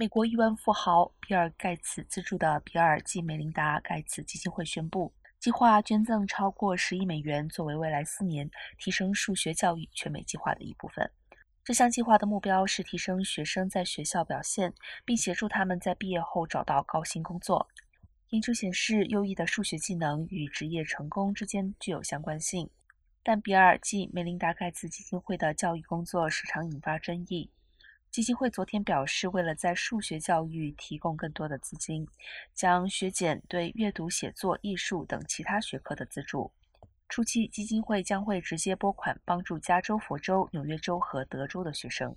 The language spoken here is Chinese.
美国亿万富豪比尔·盖茨资助的比尔暨梅琳达·盖茨基金会宣布，计划捐赠超过十亿美元，作为未来四年提升数学教育全美计划的一部分。这项计划的目标是提升学生在学校表现，并协助他们在毕业后找到高薪工作。研究显示，优异的数学技能与职业成功之间具有相关性，但比尔暨梅琳达·盖茨基金会的教育工作时常引发争议。基金会昨天表示，为了在数学教育提供更多的资金，将削减对阅读、写作、艺术等其他学科的资助。初期，基金会将会直接拨款帮助加州、佛州、纽约州和德州的学生。